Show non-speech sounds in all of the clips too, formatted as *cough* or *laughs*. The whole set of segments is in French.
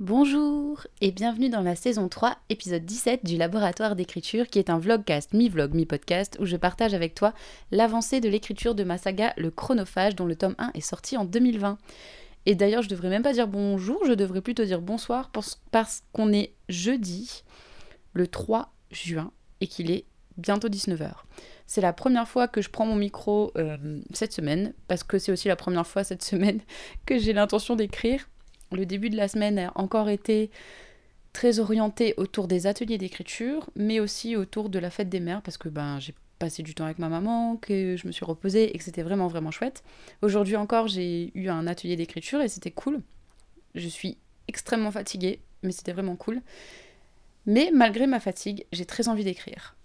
Bonjour et bienvenue dans la saison 3, épisode 17 du Laboratoire d'écriture qui est un vlogcast, mi-vlog, mi-podcast où je partage avec toi l'avancée de l'écriture de ma saga Le Chronophage dont le tome 1 est sorti en 2020. Et d'ailleurs je devrais même pas dire bonjour, je devrais plutôt dire bonsoir parce qu'on est jeudi le 3 juin et qu'il est bientôt 19h. C'est la première fois que je prends mon micro euh, cette semaine parce que c'est aussi la première fois cette semaine *laughs* que j'ai l'intention d'écrire le début de la semaine a encore été très orienté autour des ateliers d'écriture, mais aussi autour de la fête des mères, parce que ben, j'ai passé du temps avec ma maman, que je me suis reposée et que c'était vraiment vraiment chouette. Aujourd'hui encore, j'ai eu un atelier d'écriture et c'était cool. Je suis extrêmement fatiguée, mais c'était vraiment cool. Mais malgré ma fatigue, j'ai très envie d'écrire.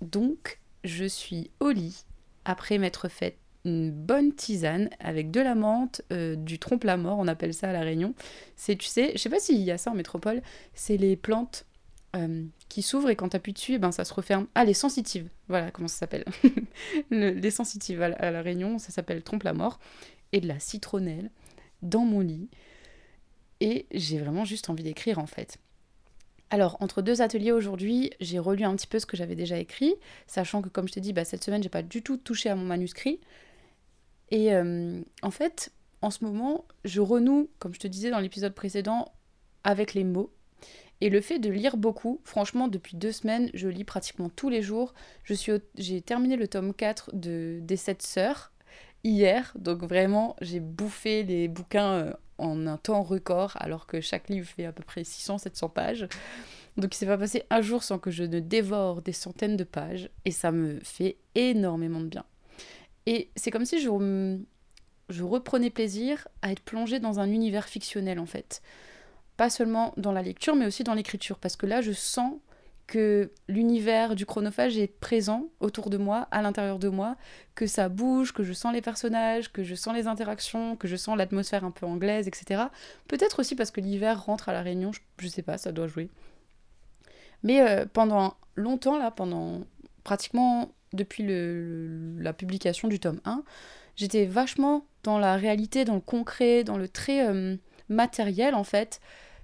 Donc, je suis au lit après m'être faite une bonne tisane avec de la menthe, euh, du trompe-la-mort, on appelle ça à La Réunion. C'est, tu sais, je sais pas s'il y a ça en métropole, c'est les plantes euh, qui s'ouvrent et quand tu appuies dessus, eh ben, ça se referme. Ah, les sensitives, voilà comment ça s'appelle. *laughs* les sensitives à, La Réunion, ça s'appelle trompe-la-mort. Et de la citronnelle dans mon lit. Et j'ai vraiment juste envie d'écrire en fait. Alors, entre deux ateliers aujourd'hui, j'ai relu un petit peu ce que j'avais déjà écrit, sachant que, comme je t'ai dit, bah, cette semaine, j'ai pas du tout touché à mon manuscrit. Et euh, en fait, en ce moment, je renoue, comme je te disais dans l'épisode précédent, avec les mots. Et le fait de lire beaucoup, franchement, depuis deux semaines, je lis pratiquement tous les jours. J'ai terminé le tome 4 de, des Sept Sœurs hier, donc vraiment, j'ai bouffé les bouquins euh, en un temps record, alors que chaque livre fait à peu près 600-700 pages. Donc il s'est pas passé un jour sans que je ne dévore des centaines de pages, et ça me fait énormément de bien. Et c'est comme si je, je reprenais plaisir à être plongée dans un univers fictionnel en fait. Pas seulement dans la lecture, mais aussi dans l'écriture. Parce que là, je sens que l'univers du chronophage est présent autour de moi, à l'intérieur de moi, que ça bouge, que je sens les personnages, que je sens les interactions, que je sens l'atmosphère un peu anglaise, etc. Peut-être aussi parce que l'hiver rentre à la Réunion, je, sais pas, ça doit jouer. Mais euh, pendant longtemps, là, pendant pratiquement depuis le, la publication du tome 1, j'étais vachement dans la réalité, dans le concret, dans le très euh, matériel en fait,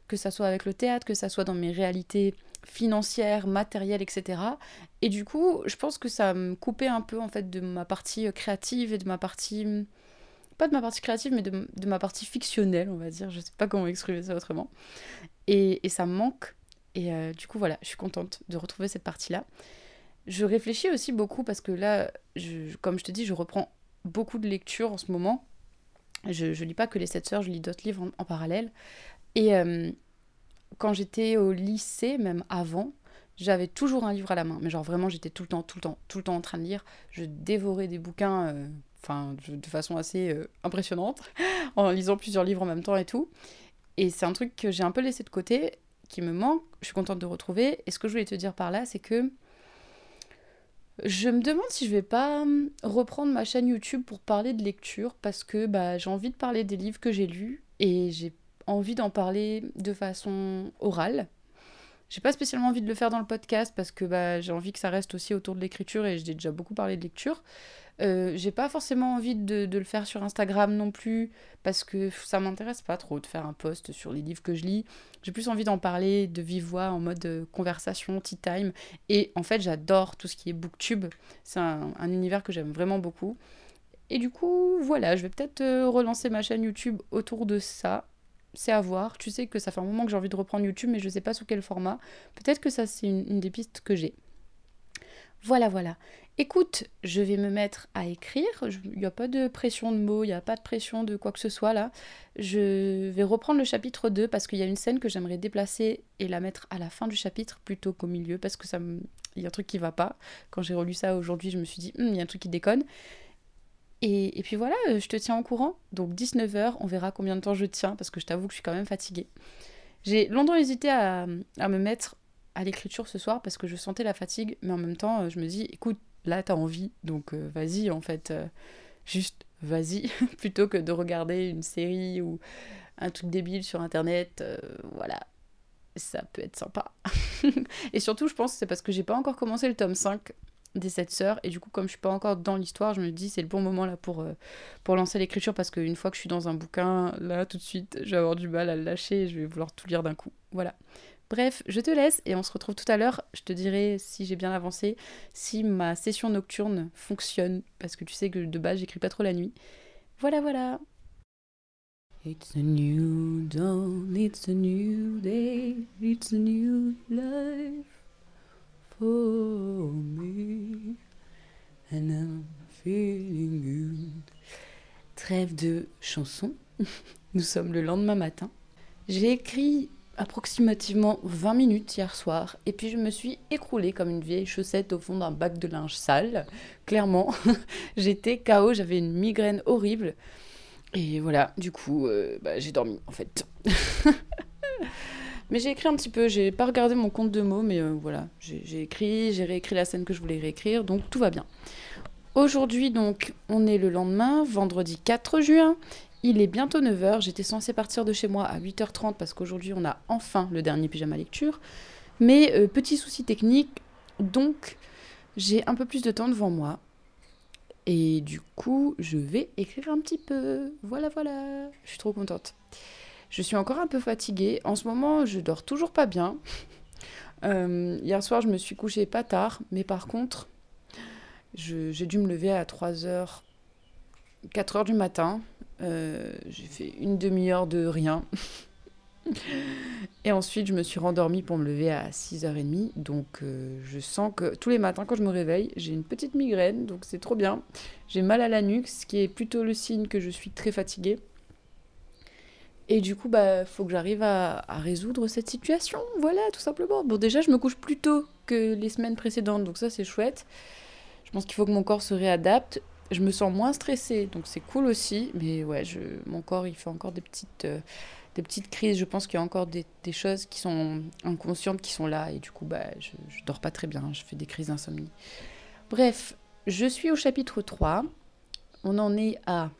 que ça soit avec le théâtre, que ça soit dans mes réalités financières, matérielles, etc. Et du coup, je pense que ça me coupait un peu en fait de ma partie euh, créative et de ma partie pas de ma partie créative, mais de, de, ma partie fictionnelle, on va dire. Je sais pas comment exprimer ça autrement. Et, et ça me manque. Et euh, du coup, voilà, je suis contente de retrouver cette partie-là. Je réfléchis aussi beaucoup parce que là, je, comme je te dis, je reprends beaucoup de lectures en ce moment. Je, ne lis pas que les sept sœurs, je lis d'autres livres en, parallèle. Et euh, quand j'étais au lycée, même avant, j'avais toujours un livre à la main. Mais genre vraiment, j'étais tout le temps, tout le temps, tout le temps en train de lire. Je dévorais des bouquins, euh, enfin, de façon assez euh, impressionnante, *laughs* en lisant plusieurs livres en même temps et tout. Et c'est un truc que j'ai un peu laissé de côté, qui me manque. Je suis contente de retrouver. Et ce que je voulais te dire par là, c'est que je me demande si je vais pas hum, reprendre ma chaîne YouTube pour parler de lecture parce que bah, j'ai envie de parler des livres que j'ai lus et j'ai envie d'en parler de façon orale. J'ai pas spécialement envie de le faire dans le podcast parce que bah, j'ai envie que ça reste aussi autour de l'écriture et j'ai déjà beaucoup parlé de lecture. Euh, j'ai pas forcément envie de, le faire sur Instagram non plus, parce que ça m'intéresse pas trop de faire un post sur les livres que je lis. J'ai plus envie d'en parler de vive voix en mode euh, conversation, tea time. Et en fait, j'adore tout ce qui est booktube. C'est un, univers que j'aime vraiment beaucoup. Et du coup, voilà, je vais peut-être euh, relancer ma chaîne YouTube autour de ça. C'est à voir. Tu sais que ça fait un moment que j'ai envie de reprendre YouTube, mais je sais pas sous quel format. Peut-être que ça, c'est une des pistes que j'ai. Voilà, voilà. Écoute, je vais me mettre à écrire. Il n'y a pas de pression de mots, il n'y a pas de pression de quoi que ce soit là. Je vais reprendre le chapitre 2 parce qu'il y a une scène que j'aimerais déplacer et la mettre à la fin du chapitre plutôt qu'au milieu parce que ça il y a un truc qui va pas. Quand j'ai relu ça aujourd'hui, je me suis dit, hum, il y a un truc qui déconne. Et, puis voilà, euh, je te tiens au courant. Donc 19h, on verra combien de temps je tiens parce que je t'avoue que je suis quand même fatiguée. J'ai longtemps hésité à, à me mettre à l'écriture ce soir parce que je sentais la fatigue, mais en même temps, euh, je me dis, écoute, là, t'as envie, donc euh, vas-y, en fait, juste vas-y, *laughs* plutôt que de regarder une série ou un truc débile sur Internet, voilà, ça peut être sympa. *laughs* Et surtout, je pense, c'est parce que j'ai pas encore commencé le tome 5 des sept sœurs. Et du coup, comme je suis pas encore dans l'histoire, je me dis c'est le bon moment là pour, euh, pour lancer l'écriture parce qu'une fois que je suis dans un bouquin, là tout de suite, je vais avoir du mal à le lâcher et je vais vouloir tout lire d'un coup. Voilà. Bref, je te laisse et on se retrouve tout à l'heure. Je te dirai si j'ai bien avancé, si ma session nocturne fonctionne, parce que tu sais que de base j'écris pas trop la nuit. Voilà, voilà. It's a new dawn, it's a new day, it's a new life Trêve de chanson. *laughs* Nous sommes le lendemain matin. J'ai écrit approximativement 20 minutes hier soir et puis je me suis écroulée comme une vieille chaussette au fond d'un bac de linge sale. Clairement, *laughs* j'étais KO, j'avais une migraine horrible. Et voilà, du coup, euh, bah, j'ai dormi en fait. *laughs* mais j'ai écrit un petit peu, j'ai pas regardé mon compte de mots, mais euh, voilà, j'ai écrit, j'ai réécrit la scène que je voulais réécrire, donc tout va bien. Aujourd'hui, donc, on est le lendemain, vendredi 4 juin, il est bientôt 9h, j'étais censée partir de chez moi à 8h30 parce qu'aujourd'hui on a enfin le dernier pyjama lecture. Mais euh, petit souci technique, donc j'ai un peu plus de temps devant moi. Et du coup, je vais écrire un petit peu. Voilà, voilà. Je suis trop contente. Je suis encore un peu fatiguée. En ce moment, je dors toujours pas bien. *laughs* Euh, hier soir, je me suis couchée pas tard, mais par contre, j'ai dû me lever à 3h, 4h du matin euh, j'ai fait une demi-heure de rien. *laughs* Et ensuite, je me suis rendormie pour me lever à 6h30. Donc, euh, je sens que tous les matins, quand je me réveille, j'ai une petite migraine. Donc, c'est trop bien. J'ai mal à la nuque, ce qui est plutôt le signe que je suis très fatiguée. Et du coup, bah, faut que j'arrive à, résoudre cette situation. Voilà, tout simplement. Bon, déjà, je me couche plus tôt que les semaines précédentes. Donc, ça, c'est chouette. Je pense qu'il faut que mon corps se réadapte je me sens moins stressée, donc c'est cool aussi. Mais ouais, je, mon corps, il fait encore des petites, euh, des petites crises. Je pense qu'il y a encore des, des, choses qui sont inconscientes qui sont là. Et du coup, bah, je, je dors pas très bien. Je fais des crises d'insomnie. Bref, je suis au chapitre 3. On en est à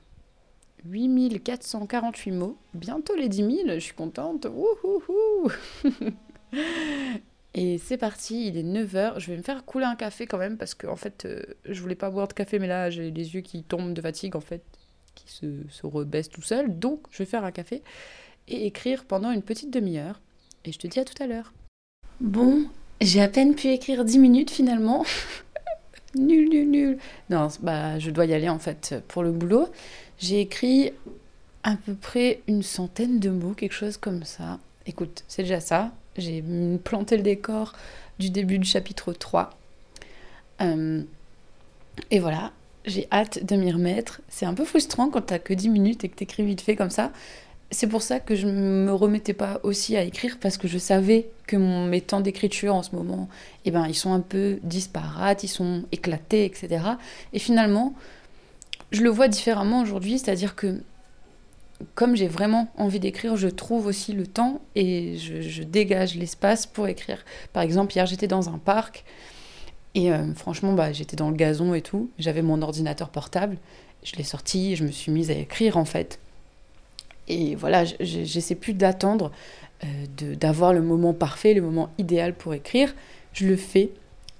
8448 mots. Bientôt les 10 000. Je suis contente. Wouhouhou *laughs* Et c'est parti, il est 9h. Je vais me faire couler un café quand même parce que en fait, euh, je voulais pas boire de café, mais là j'ai les yeux qui tombent de fatigue en fait, qui se, se rebaissent tout seul. Donc je vais faire un café et écrire pendant une petite demi-heure. Et je te dis à tout à l'heure. Bon, j'ai à peine pu écrire 10 minutes finalement. *laughs* nul, nul, nul. Non, bah je dois y aller en fait pour le boulot. J'ai écrit à peu près une centaine de mots, quelque chose comme ça. Écoute, c'est déjà ça. J'ai planté le décor du début du chapitre 3. Euh, et voilà, j'ai hâte de m'y remettre. C'est un peu frustrant quand t'as que 10 minutes et que t'écris vite fait comme ça. C'est pour ça que je me remettais pas aussi à écrire parce que je savais que mes temps d'écriture en ce moment, eh ben, ils sont un peu disparates, ils sont éclatés, etc. Et finalement, je le vois différemment aujourd'hui, c'est-à-dire que comme j'ai vraiment envie d'écrire, je trouve aussi le temps et je, dégage l'espace pour écrire. Par exemple, hier j'étais dans un parc et euh, franchement, bah, j'étais dans le gazon et tout. J'avais mon ordinateur portable, je l'ai sorti et je me suis mise à écrire en fait. Et voilà, j'essaie plus d'attendre euh, d'avoir le moment parfait, le moment idéal pour écrire. Je le fais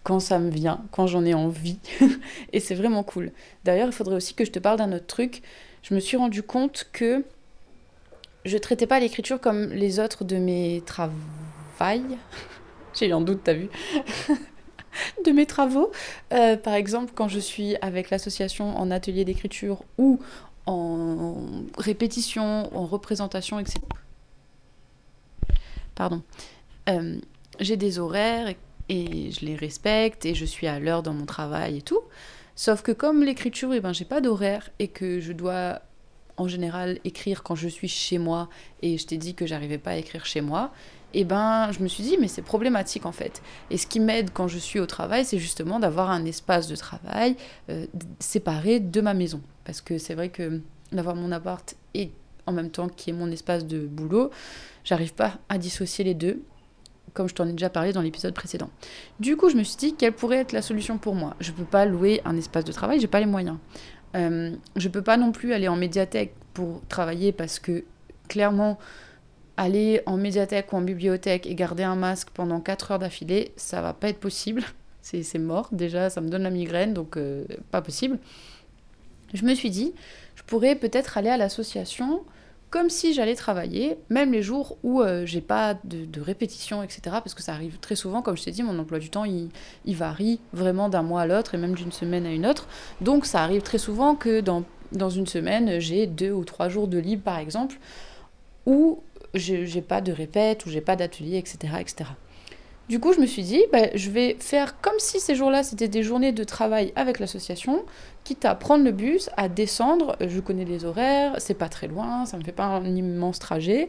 quand ça me vient, quand j'en ai envie. *laughs* et c'est vraiment cool. D'ailleurs, il faudrait aussi que je te parle d'un autre truc je me suis rendu compte que je traitais pas l'écriture comme les autres de mes travaux. *laughs* J'ai eu un doute, t'as vu *laughs* De mes travaux. Euh, par exemple, quand je suis avec l'association en atelier d'écriture ou en répétition, en représentation, etc. Pardon. Euh, j'ai des horaires et je les respecte et je suis à l'heure dans mon travail et tout. Sauf que comme l'écriture, eh ben, j'ai pas d'horaire et que je dois en général écrire quand je suis chez moi et je t'ai dit que j'arrivais pas à écrire chez moi, eh ben je me suis dit mais c'est problématique en fait. Et ce qui m'aide quand je suis au travail, c'est justement d'avoir un espace de travail euh, séparé de ma maison. Parce que c'est vrai que d'avoir mon appart et en même temps qui est mon espace de boulot, j'arrive pas à dissocier les deux comme je t'en ai déjà parlé dans l'épisode précédent. Du coup, je me suis dit quelle pourrait être la solution pour moi. Je ne peux pas louer un espace de travail, j'ai pas les moyens. Euh, je ne peux pas non plus aller en médiathèque pour travailler parce que clairement, aller en médiathèque ou en bibliothèque et garder un masque pendant 4 heures d'affilée, ça va pas être possible. *laughs* c'est mort. Déjà, ça me donne la migraine, donc euh, pas possible. Je me suis dit, je pourrais peut-être aller à l'association comme si j'allais travailler, même les jours où euh, j'ai pas de, répétition, etc. Parce que ça arrive très souvent, comme je t'ai dit, mon emploi du temps, il, varie vraiment d'un mois à l'autre et même d'une semaine à une autre. Donc ça arrive très souvent que dans, une semaine, j'ai deux ou trois jours de libre, par exemple, où j'ai pas de répète, où j'ai pas d'atelier, etc., etc. Du coup, je me suis dit, bah, je vais faire comme si ces jours-là, c'était des journées de travail avec l'association, quitte à prendre le bus, à descendre, je connais les horaires, c'est pas très loin, ça me fait pas un immense trajet,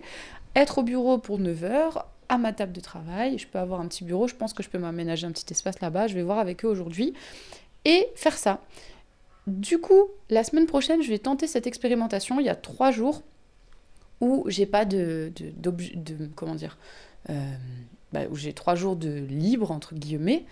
être au bureau pour 9 heures, à ma table de travail, je peux avoir un petit bureau, je pense que je peux m'aménager un petit espace là-bas, je vais voir avec eux aujourd'hui, et faire ça. Du coup, la semaine prochaine, je vais tenter cette expérimentation, il y a trois jours, où j'ai pas de, comment dire, euh, bah, où j'ai trois jours de libre, entre guillemets,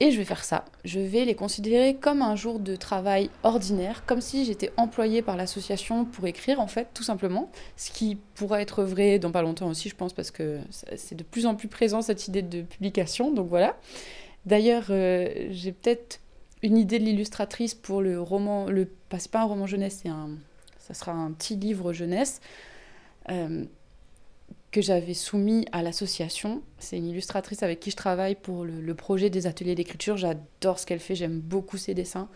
et je vais faire ça. Je vais les considérer comme un jour de travail ordinaire, comme si j'étais employée par l'association pour écrire, en fait, tout simplement. Ce qui pourra être vrai dans pas longtemps aussi, je pense, parce que c'est de plus en plus présent cette idée de publication. Donc voilà. D'ailleurs, euh, j'ai peut-être une idée de l'illustratrice pour le roman. Le, c'est pas un roman jeunesse, c'est un, ça sera un petit livre jeunesse. Euh, que j'avais soumis à l'association. C'est une illustratrice avec qui je travaille pour le, projet des ateliers d'écriture. J'adore ce qu'elle fait, j'aime beaucoup ses dessins.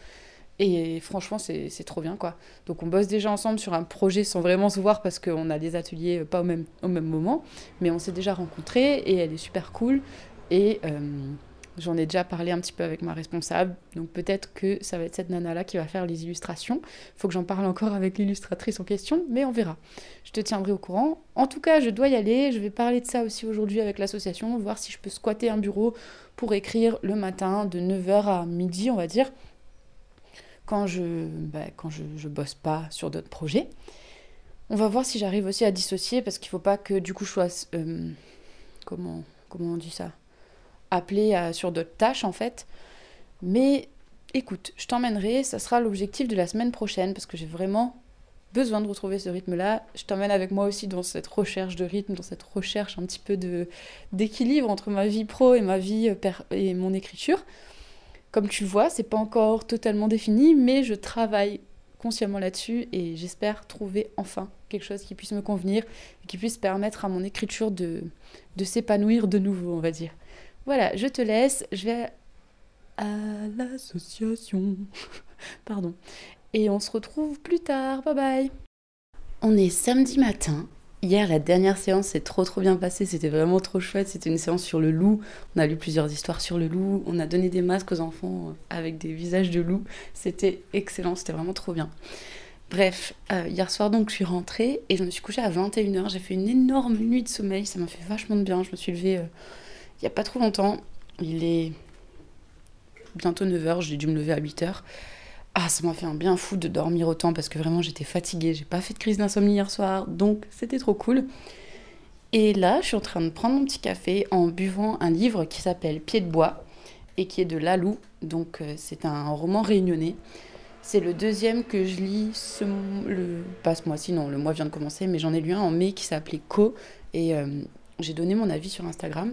Et franchement, c'est trop bien, quoi. Donc on bosse déjà ensemble sur un projet sans vraiment se voir parce qu'on a des ateliers pas au même, au même moment. Mais on s'est déjà rencontrés et elle est super cool. Et euh, J'en ai déjà parlé un petit peu avec ma responsable, donc peut-être que ça va être cette nana-là qui va faire les illustrations. Il faut que j'en parle encore avec l'illustratrice en question, mais on verra. Je te tiendrai au courant. En tout cas, je dois y aller. Je vais parler de ça aussi aujourd'hui avec l'association, voir si je peux squatter un bureau pour écrire le matin de 9h à midi, on va dire, quand je bah, quand je, je bosse pas sur d'autres projets. On va voir si j'arrive aussi à dissocier, parce qu'il faut pas que du coup je sois... Euh, comment, comment on dit ça? Appelé sur d'autres tâches en fait. Mais écoute, je t'emmènerai, ça sera l'objectif de la semaine prochaine parce que j'ai vraiment besoin de retrouver ce rythme-là. Je t'emmène avec moi aussi dans cette recherche de rythme, dans cette recherche un petit peu de d'équilibre entre ma vie pro et ma vie euh, et mon écriture. Comme tu le vois, c'est pas encore totalement défini, mais je travaille consciemment là-dessus et j'espère trouver enfin quelque chose qui puisse me convenir et qui puisse permettre à mon écriture de, de s'épanouir de nouveau, on va dire. Voilà, je te laisse. Je vais à l'association. *laughs* Pardon. Et on se retrouve plus tard. Bye bye. On est samedi matin. Hier, la dernière séance s'est trop trop bien passée. C'était vraiment trop chouette. C'était une séance sur le loup. On a lu plusieurs histoires sur le loup. On a donné des masques aux enfants avec des visages de loup. C'était excellent. C'était vraiment trop bien. Bref, euh, hier soir donc je suis rentrée et je me suis couchée à 21h. J'ai fait une énorme nuit de sommeil. Ça m'a fait vachement de bien. Je me suis levée. Euh, il n'y a pas trop longtemps. Il est bientôt 9h, j'ai dû me lever à 8h. Ah, ça m'a fait un bien fou de dormir autant parce que vraiment j'étais fatiguée, j'ai pas fait de crise d'insomnie hier soir, donc c'était trop cool. Et là, je suis en train de prendre mon petit café en buvant un livre qui s'appelle Pied de bois et qui est de Lalou, donc euh, c'est un roman réunionnais. C'est le deuxième que je lis ce le pas ce mois-ci, non, le mois vient de commencer, mais j'en ai lu un en mai qui s'appelait Co et euh, j'ai donné mon avis sur Instagram.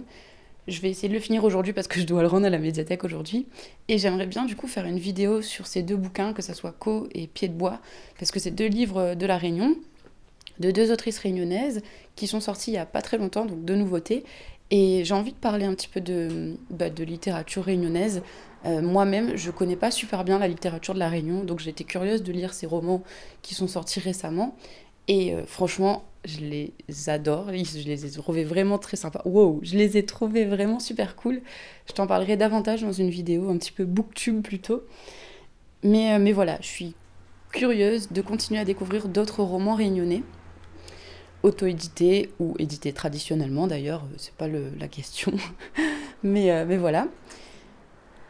Je vais essayer de le finir aujourd'hui parce que je dois le rendre à la médiathèque aujourd'hui. Et j'aimerais bien du coup faire une vidéo sur ces deux bouquins, que ce soit Co et Pied de bois, parce que c'est deux livres de la Réunion, de deux autrices réunionnaises qui sont sortis il y a pas très longtemps, donc deux nouveautés. Et j'ai envie de parler un petit peu de, bah, de littérature réunionnaise. Euh, moi-même, je connais pas super bien la littérature de la Réunion, donc été curieuse de lire ces romans qui sont sortis récemment. Et euh, franchement, je les adore. Je les ai trouvés vraiment très sympas. Wow, je les ai trouvés vraiment super cool. Je t'en parlerai davantage dans une vidéo, un petit peu booktube plutôt. Mais, euh, mais voilà, je suis curieuse de continuer à découvrir d'autres romans réunionnais, auto-édités ou édités traditionnellement d'ailleurs, euh, c'est pas le, la question. *laughs* mais, mais voilà.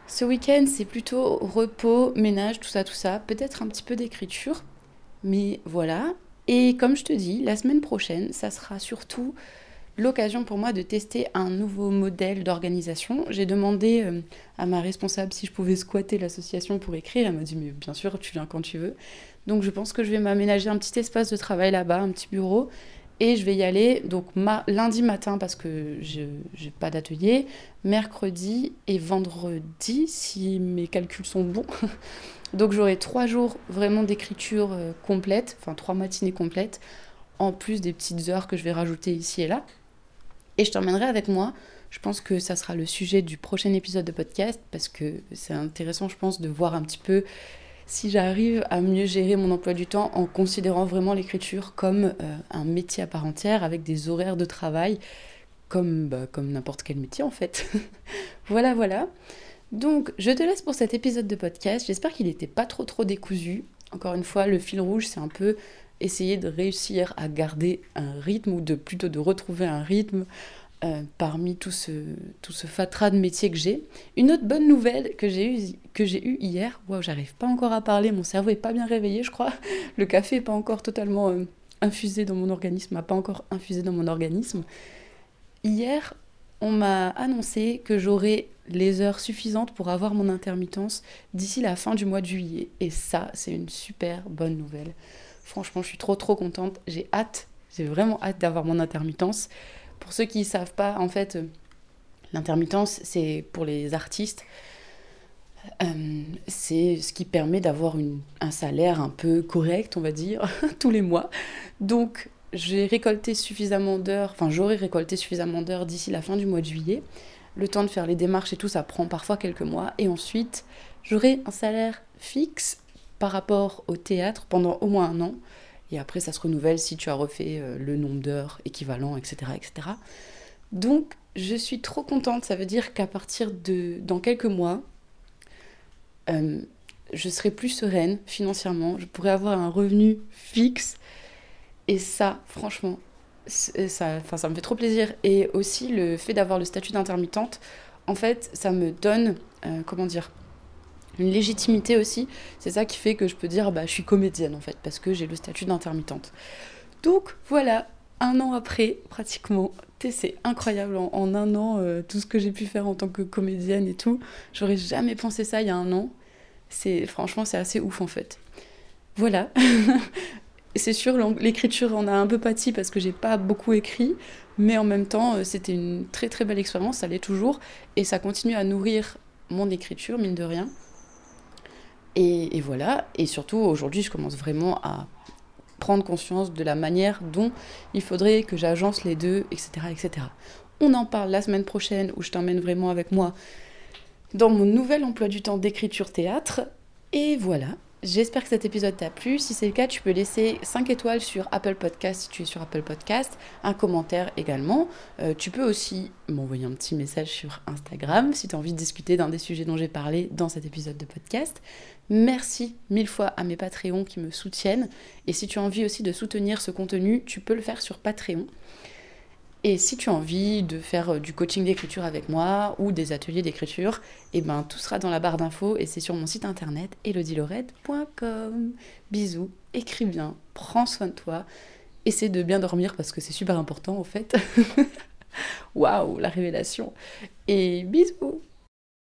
Ce week-end, c'est plutôt repos, ménage, tout ça, tout ça. Peut-être un petit peu d'écriture. Mais voilà, et comme je te dis, la semaine prochaine, ça sera surtout l'occasion pour moi de tester un nouveau modèle d'organisation. J'ai demandé euh, à ma responsable si je pouvais squatter l'association pour écrire. Elle m'a dit mais bien sûr, tu viens quand tu veux. Donc je pense que je vais m'aménager un petit espace de travail là-bas, un petit bureau, Et je vais y aller donc lundi matin parce que je n'ai pas d'atelier, mercredi et vendredi si mes calculs sont bons. *laughs* donc j'aurai trois jours vraiment d'écriture euh, complète, enfin trois matinées complètes, en plus des petites heures que je vais rajouter ici et là. Et je t'emmènerai avec moi. Je pense que ça sera le sujet du prochain épisode de podcast parce que c'est intéressant, je pense, de voir un petit peu si j'arrive à mieux gérer mon emploi du temps en considérant vraiment l'écriture comme euh, un métier à part entière avec des horaires de travail comme, bah, comme n'importe quel métier en fait. *laughs* voilà, voilà. Donc, je te laisse pour cet épisode de podcast. J'espère qu'il n'était pas trop trop décousu. Encore une fois, le fil rouge, c'est un peu essayer de réussir à garder un rythme ou de plutôt de retrouver un rythme euh, parmi tout ce, tout ce fatras de métiers que j'ai. Une autre bonne nouvelle que j'ai eue eu hier, wow, j'arrive pas encore à parler, mon cerveau est pas bien réveillé, je crois. *laughs* Le café est pas encore totalement euh, infusé dans mon organisme, n'a pas encore infusé dans mon organisme. Hier, on m'a annoncé que j'aurais les heures suffisantes pour avoir mon intermittence d'ici la fin du mois de juillet. Et ça, c'est une super bonne nouvelle. Franchement, je suis trop trop contente. J'ai hâte, j'ai vraiment hâte d'avoir mon intermittence. Pour ceux qui ne savent pas, en fait, l'intermittence, c'est pour les artistes. Euh, c'est ce qui permet d'avoir un salaire un peu correct, on va dire, *laughs* tous les mois. Donc, j'ai récolté suffisamment d'heures, enfin, j'aurais récolté suffisamment d'heures d'ici la fin du mois de juillet. Le temps de faire les démarches et tout, ça prend parfois quelques mois. Et ensuite, j'aurai un salaire fixe par rapport au théâtre pendant au moins un an. Et après, ça se renouvelle si tu as refait euh, le nombre d'heures équivalent, etc., etc. Donc, je suis trop contente. Ça veut dire qu'à partir de dans quelques mois, euh, je serai plus sereine financièrement. Je pourrais avoir un revenu fixe. Et ça, franchement, ça, ça me fait trop plaisir. Et aussi, le fait d'avoir le statut d'intermittente, en fait, ça me donne, euh, comment dire, une légitimité aussi. C'est ça qui fait que je peux dire bah, je suis comédienne en fait, parce que j'ai le statut d'intermittente. Donc voilà, un an après, pratiquement, c'est incroyable. En, un an, euh, tout ce que j'ai pu faire en tant que comédienne et tout, j'aurais jamais pensé ça il y a un an. C'est Franchement, c'est assez ouf en fait. Voilà. *laughs* c'est sûr, l'écriture en a un peu pâti parce que j'ai pas beaucoup écrit, mais en même temps, euh, c'était une très très belle expérience, ça l'est toujours, et ça continue à nourrir mon écriture, mine de rien. Et, voilà, et surtout aujourd'hui, je commence vraiment à prendre conscience de la manière dont il faudrait que j'agence les deux, etc., etc. On en parle la semaine prochaine où je t'emmène vraiment avec moi dans mon nouvel emploi du temps d'écriture théâtre. Et voilà, J'espère que cet épisode t'a plu. Si c'est le cas, tu peux laisser 5 étoiles sur Apple Podcast si tu es sur Apple Podcast, un commentaire également. Euh, tu peux aussi m'envoyer un petit message sur Instagram si tu as envie de discuter d'un des sujets dont j'ai parlé dans cet épisode de podcast. Merci mille fois à mes Patreons qui me soutiennent. Et si tu as envie aussi de soutenir ce contenu, tu peux le faire sur Patreon. Et si tu as envie de faire euh, du coaching d'écriture avec moi ou des ateliers d'écriture, eh ben, tout sera dans la barre d'infos et c'est sur mon site internet elodilorette.com. Bisous, écris bien, prends soin de toi, essaie de bien dormir parce que c'est super important en fait. *laughs* Waouh, la révélation. Et bisous